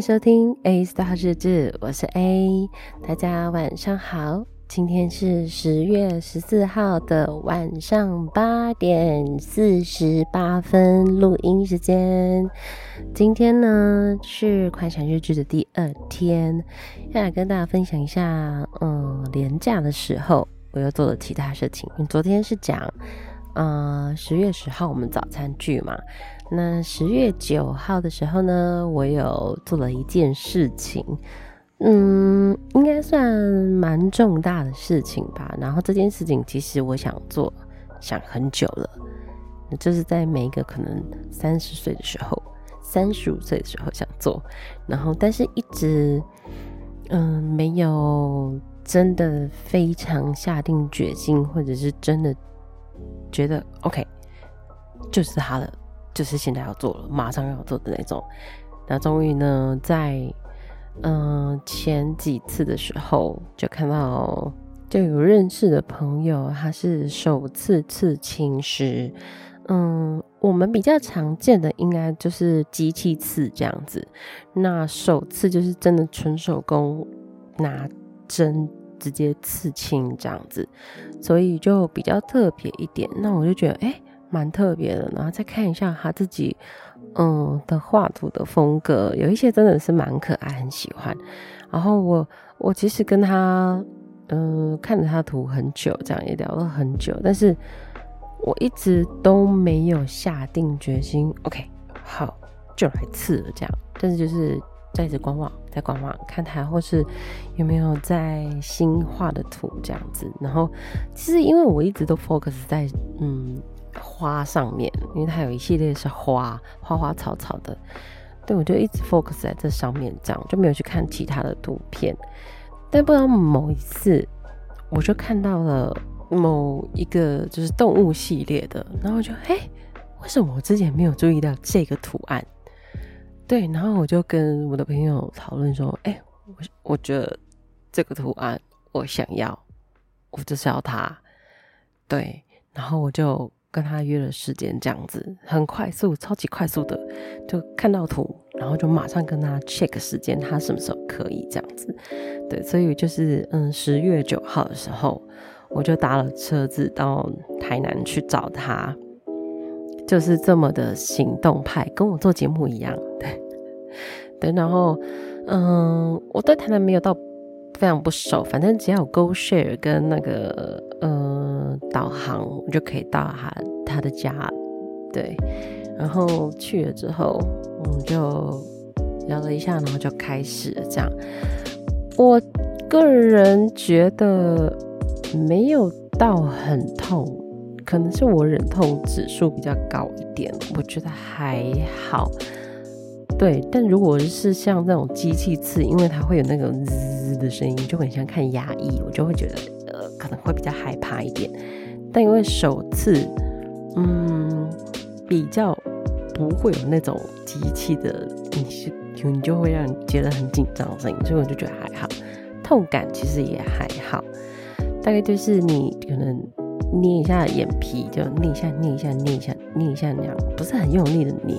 收听 A Star 日志，我是 A，大家晚上好。今天是十月十四号的晚上八点四十八分，录音时间。今天呢是快闪日志的第二天，要来跟大家分享一下，嗯，连假的时候我又做了其他事情。昨天是讲，嗯，十月十号我们早餐聚嘛。那十月九号的时候呢，我有做了一件事情。嗯，应该算蛮重大的事情吧。然后这件事情其实我想做，想很久了，就是在每一个可能三十岁的时候、三十五岁的时候想做，然后但是一直嗯没有真的非常下定决心，或者是真的觉得 OK，就是他了，就是现在要做了，马上要做的那种。那终于呢，在嗯，前几次的时候就看到，就有认识的朋友，他是首次刺青师。嗯，我们比较常见的应该就是机器刺这样子，那首次就是真的纯手工拿针直接刺青这样子，所以就比较特别一点。那我就觉得，哎，蛮特别的。然后再看一下他自己。嗯的画图的风格有一些真的是蛮可爱，很喜欢。然后我我其实跟他嗯看着他图很久，这样也聊了很久，但是我一直都没有下定决心。OK，好，就来刺了这样。但是就是在一直观望，在观望看他或是有没有在新画的图这样子。然后其实因为我一直都 focus 在嗯。花上面，因为它有一系列是花，花花草草的，对，我就一直 focus 在这上面，这样就没有去看其他的图片。但不知道某一次，我就看到了某一个就是动物系列的，然后我就嘿，为什么我之前没有注意到这个图案？对，然后我就跟我的朋友讨论说，哎，我我觉得这个图案我想要，我就是要它，对，然后我就。跟他约了时间，这样子很快速，超级快速的就看到图，然后就马上跟他 check 时间，他什么时候可以这样子。对，所以就是嗯，十月九号的时候，我就搭了车子到台南去找他，就是这么的行动派，跟我做节目一样。对，对，然后嗯，我对台南没有到非常不熟，反正只要有 GoShare 跟那个呃导航，我就可以到他他的家。对，然后去了之后，我们就聊了一下，然后就开始这样。我个人觉得没有到很痛，可能是我忍痛指数比较高一点，我觉得还好。对，但如果是像那种机器刺，因为它会有那种滋的声音，就很像看牙医，我就会觉得呃可能会比较害怕一点。但因为手刺，嗯，比较不会有那种机器的，你就你就会让你觉得很紧张的声音，所以我就觉得还好。痛感其实也还好，大概就是你可能捏一下眼皮，就捏一下，捏一下，捏一下，捏一下那样，不是很用力的捏。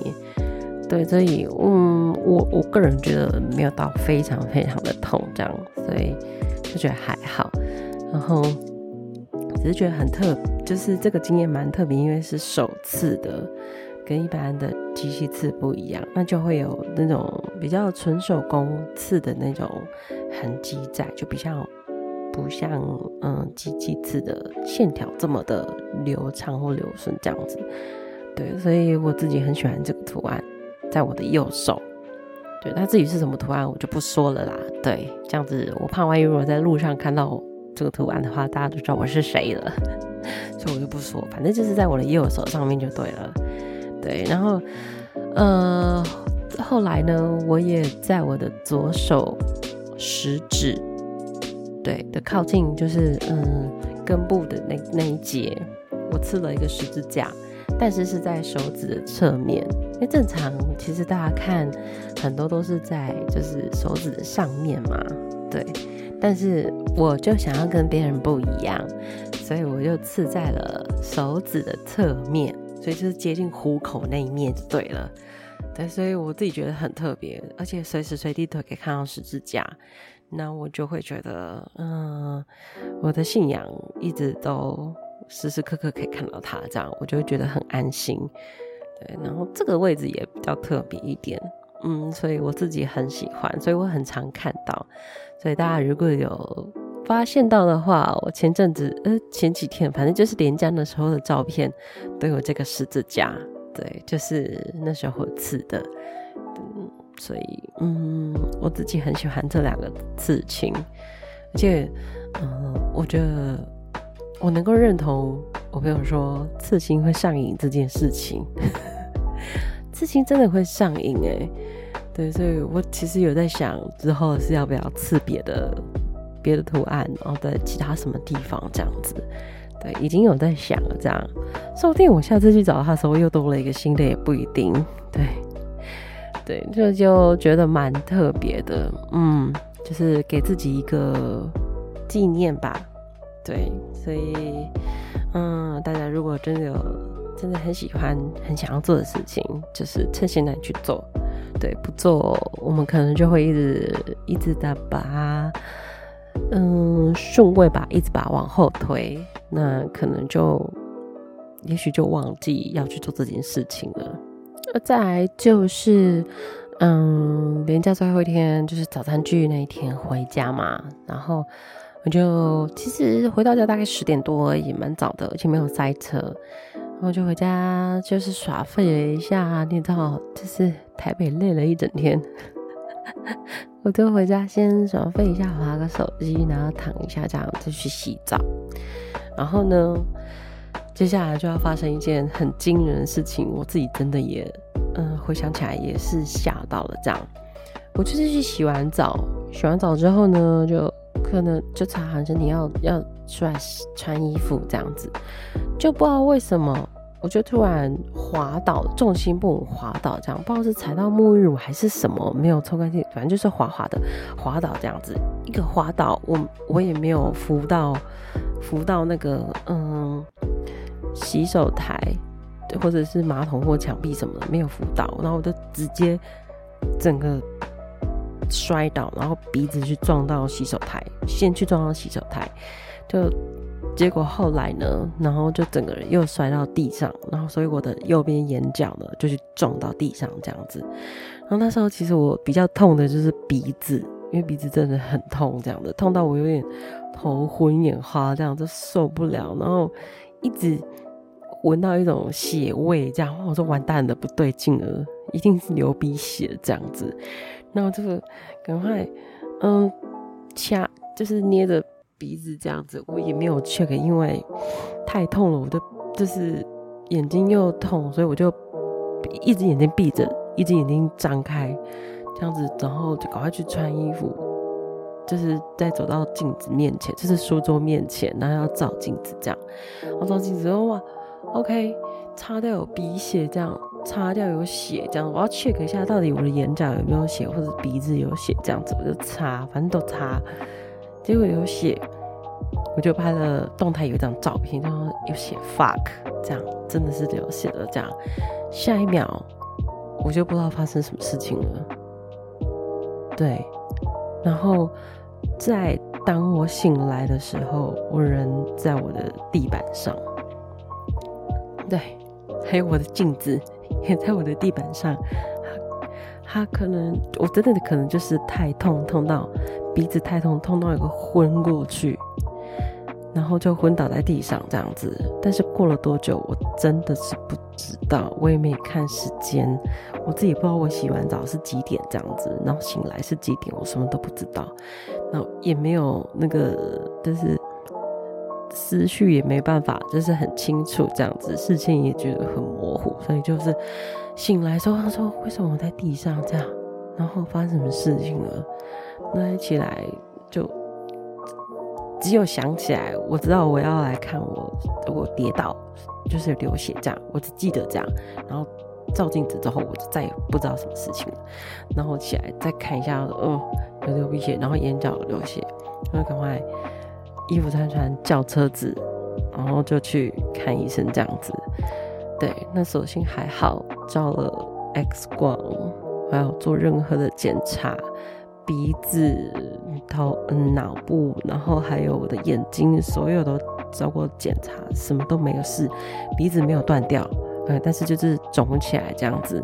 对，所以嗯，我我个人觉得没有到非常非常的痛这样，所以就觉得还好。然后只是觉得很特，就是这个经验蛮特别，因为是首次的，跟一般的机器刺不一样，那就会有那种比较纯手工刺的那种痕迹在，就比较不像嗯机器刺的线条这么的流畅或流顺这样子。对，所以我自己很喜欢这个图案。在我的右手，对，那至于是什么图案，我就不说了啦。对，这样子我怕万一如果在路上看到这个图案的话，大家都知道我是谁了，所以我就不说。反正就是在我的右手上面就对了。对，然后呃，后来呢，我也在我的左手食指，对的靠近就是嗯根部的那那一节，我刺了一个十字架。但是是在手指的侧面，因为正常其实大家看很多都是在就是手指的上面嘛，对。但是我就想要跟别人不一样，所以我就刺在了手指的侧面，所以就是接近虎口那一面就对了。对，所以我自己觉得很特别，而且随时随地都可以看到十字架，那我就会觉得，嗯，我的信仰一直都时时刻刻可以看到它，这样我就会觉得很安心。对，然后这个位置也比较特别一点，嗯，所以我自己很喜欢，所以我很常看到。所以大家如果有发现到的话，我前阵子呃前几天，反正就是连江的时候的照片都有这个十字架。对，就是那时候刺的，所以嗯，我自己很喜欢这两个刺青，而且嗯，我觉得我能够认同我朋友说刺青会上瘾这件事情，刺青真的会上瘾哎，对，所以我其实有在想之后是要不要刺别的别的图案，然后在其他什么地方这样子。对，已经有在想了，这样说不定我下次去找他的时候又多了一个新的，也不一定。对，对，这就，就觉得蛮特别的，嗯，就是给自己一个纪念吧。对，所以，嗯，大家如果真的有真的很喜欢、很想要做的事情，就是趁现在去做。对，不做，我们可能就会一直一直的把它。嗯，顺位吧，一直把它往后推，那可能就，也许就忘记要去做这件事情了。再来就是，嗯，连假最后一天就是早餐聚那一天回家嘛，然后我就其实回到家大概十点多而已，蛮早的，而且没有塞车，然后就回家就是耍废了一下，你知道，就是台北累了一整天。我就回家先耍废一下，滑个手机，然后躺一下，这样就去洗澡。然后呢，接下来就要发生一件很惊人的事情，我自己真的也，嗯，回想起来也是吓到了。这样，我就是去洗完澡，洗完澡之后呢，就可能就擦好像你要要出来穿衣服这样子，就不知道为什么。我就突然滑倒，重心不稳滑倒，这样不知道是踩到沐浴乳还是什么，没有冲干净，反正就是滑滑的滑倒这样子。一个滑倒，我我也没有扶到扶到那个嗯洗手台，或者是马桶或墙壁什么的，没有扶到，然后我就直接整个摔倒，然后鼻子去撞到洗手台，先去撞到洗手台，就。结果后来呢，然后就整个人又摔到地上，然后所以我的右边眼角呢就去撞到地上这样子。然后那时候其实我比较痛的就是鼻子，因为鼻子真的很痛，这样的痛到我有点头昏眼花，这样就受不了。然后一直闻到一种血味，这样我说完蛋了，不对劲了，一定是流鼻血这样子。然后这个赶快嗯掐，就是捏着。鼻子这样子，我也没有 check，因为太痛了，我就就是眼睛又痛，所以我就一只眼睛闭着，一只眼睛张开，这样子，然后就赶快去穿衣服，就是再走到镜子面前，就是书桌面前，然后要照镜子这样，我照镜子后哇，OK，擦掉有鼻血，这样擦掉有血，这样我要 check 一下到底我的眼角有没有血，或者鼻子有血，这样子我就擦，反正都擦。结果有写，我就拍了动态有一张照片，然后有写 fuck，这样真的是有写的这样。下一秒我就不知道发生什么事情了。对，然后在当我醒来的时候，我人在我的地板上，对，还有我的镜子也在我的地板上。他可能，我真的可能就是太痛，痛到鼻子太痛，痛到有个昏过去，然后就昏倒在地上这样子。但是过了多久，我真的是不知道，我也没看时间，我自己不知道我洗完澡是几点这样子，然后醒来是几点，我什么都不知道，然后也没有那个，就是思绪也没办法，就是很清楚这样子，事情也觉得很模糊，所以就是。醒来之后，他说：“为什么我在地上这样？然后发生什么事情了？”那一起来就只有想起来，我知道我要来看我，我跌倒就是流血这样，我只记得这样。然后照镜子之后，我就再也不知道什么事情了。然后起来再看一下，嗯，有流鼻血，然后眼角流血，然后赶快衣服穿穿，叫车子，然后就去看医生这样子。对，那所幸还好，照了 X 光，还有做任何的检查，鼻子、头、嗯、脑部，然后还有我的眼睛，所有都做过检查，什么都没有事，鼻子没有断掉，呃，但是就是肿起来这样子，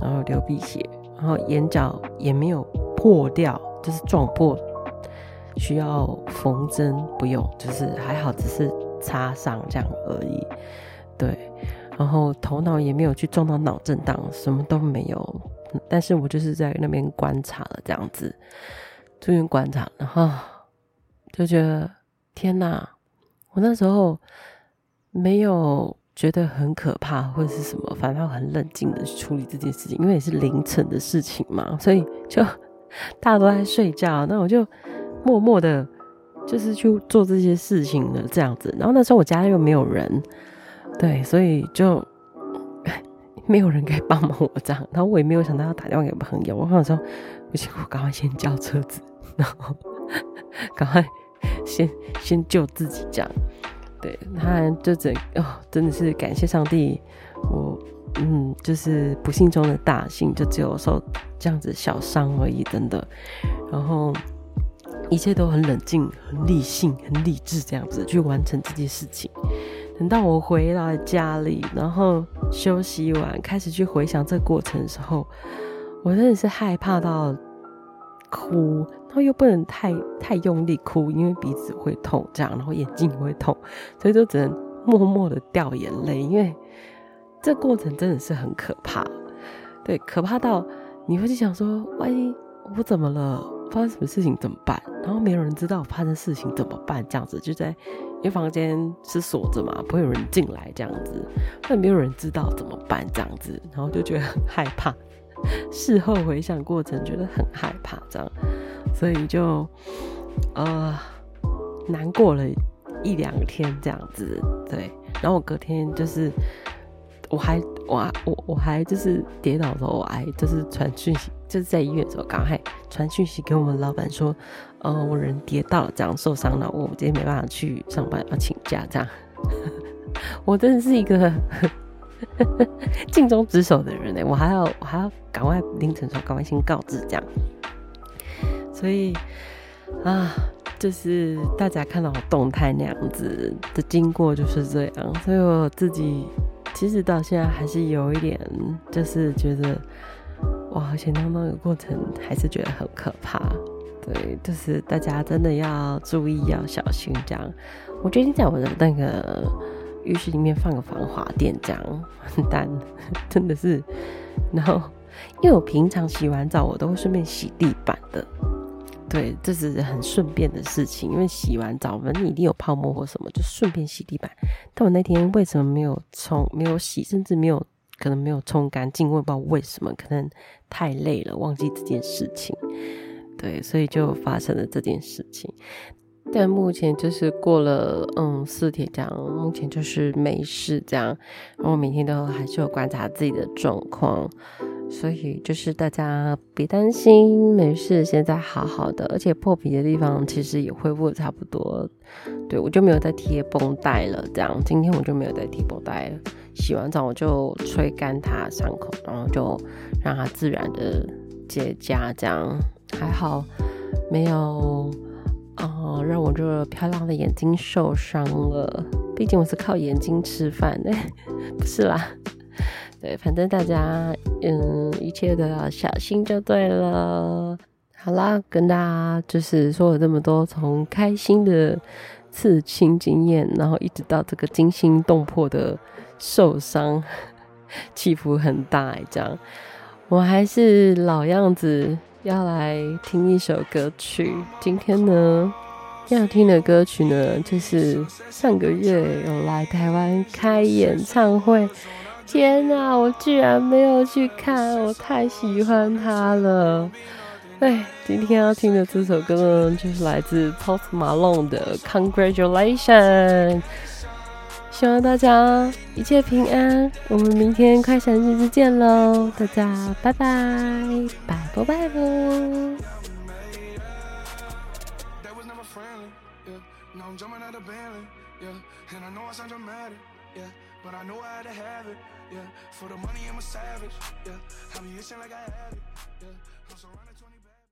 然后流鼻血，然后眼角也没有破掉，就是撞破，需要缝针，不用，就是还好，只是擦伤这样而已，对。然后头脑也没有去撞到脑震荡，什么都没有。但是我就是在那边观察了这样子，住院观察，然后就觉得天哪！我那时候没有觉得很可怕或者是什么，反正很冷静的处理这件事情，因为也是凌晨的事情嘛，所以就大家都在睡觉，那我就默默的，就是去做这些事情的这样子。然后那时候我家又没有人。对，所以就 没有人可以帮忙我这样，然后我也没有想到要打电话给朋友。我想说，不行，我赶快先叫车子，然后 赶快先先救自己这样。对，他就整哦，真的是感谢上帝，我嗯，就是不幸中的大幸，就只有受这样子小伤而已，真的。然后一切都很冷静、很理性、很理智，这样子去完成这件事情。等到我回到家里，然后休息完，开始去回想这个过程的时候，我真的是害怕到哭，然后又不能太太用力哭，因为鼻子会痛，这样，然后眼睛也会痛，所以就只能默默的掉眼泪，因为这过程真的是很可怕，对，可怕到你会去想说，万一我怎么了，发生什么事情怎么办？然后没有人知道发生事情怎么办，这样子就在。因为房间是锁着嘛，不会有人进来这样子，但没有人知道怎么办这样子，然后就觉得很害怕。事后回想过程，觉得很害怕这样，所以就呃难过了一两天这样子。对，然后我隔天就是我还我我我还就是跌倒的时候，我还就是传讯息。就是在医院的时候，刚还传讯息给我们老板说，呃，我人跌倒了，这样受伤了，我今天没办法去上班，要请假，这样。我真的是一个 尽忠职守的人呢，我还要我还要赶快凌晨说，赶快先告知这样。所以啊，就是大家看到我动态那样子的经过就是这样，所以我自己其实到现在还是有一点，就是觉得。哇，而且那那个过程还是觉得很可怕，对，就是大家真的要注意，要小心这样。我决定在我的那个浴室里面放个防滑垫，这样完蛋，真的是。然后，因为我平常洗完澡，我都会顺便洗地板的，对，这是很顺便的事情。因为洗完澡，反正你一定有泡沫或什么，就顺便洗地板。但我那天为什么没有冲，没有洗，甚至没有。可能没有冲干净，我也不知道为什么，可能太累了，忘记这件事情，对，所以就发生了这件事情。但目前就是过了嗯四天这样，目前就是没事这样，然后每天都还是有观察自己的状况。所以就是大家别担心，没事，现在好好的，而且破皮的地方其实也恢复的差不多。对，我就没有再贴绷带了，这样今天我就没有再贴绷带了。洗完澡我就吹干它伤口，然后就让它自然的结痂，这样还好没有呃让我这个漂亮的眼睛受伤了。毕竟我是靠眼睛吃饭的，不是啦。对，反正大家，嗯，一切都要小心就对了。好啦，跟大家就是说了这么多，从开心的刺青经验，然后一直到这个惊心动魄的受伤，起伏很大，这样。我还是老样子，要来听一首歌曲。今天呢，要听的歌曲呢，就是上个月有来台湾开演唱会。天哪，我居然没有去看，我太喜欢他了。哎，今天要听的这首歌呢，就是来自 Post Malone 的 Congratulations。希望大家一切平安，我们明天快闪日子见喽！大家拜拜，拜拜拜拜。yeah. But I know I had to have it, yeah. For the money, I'm a savage, yeah. I be itching like I have it, yeah. I'm surrounded 20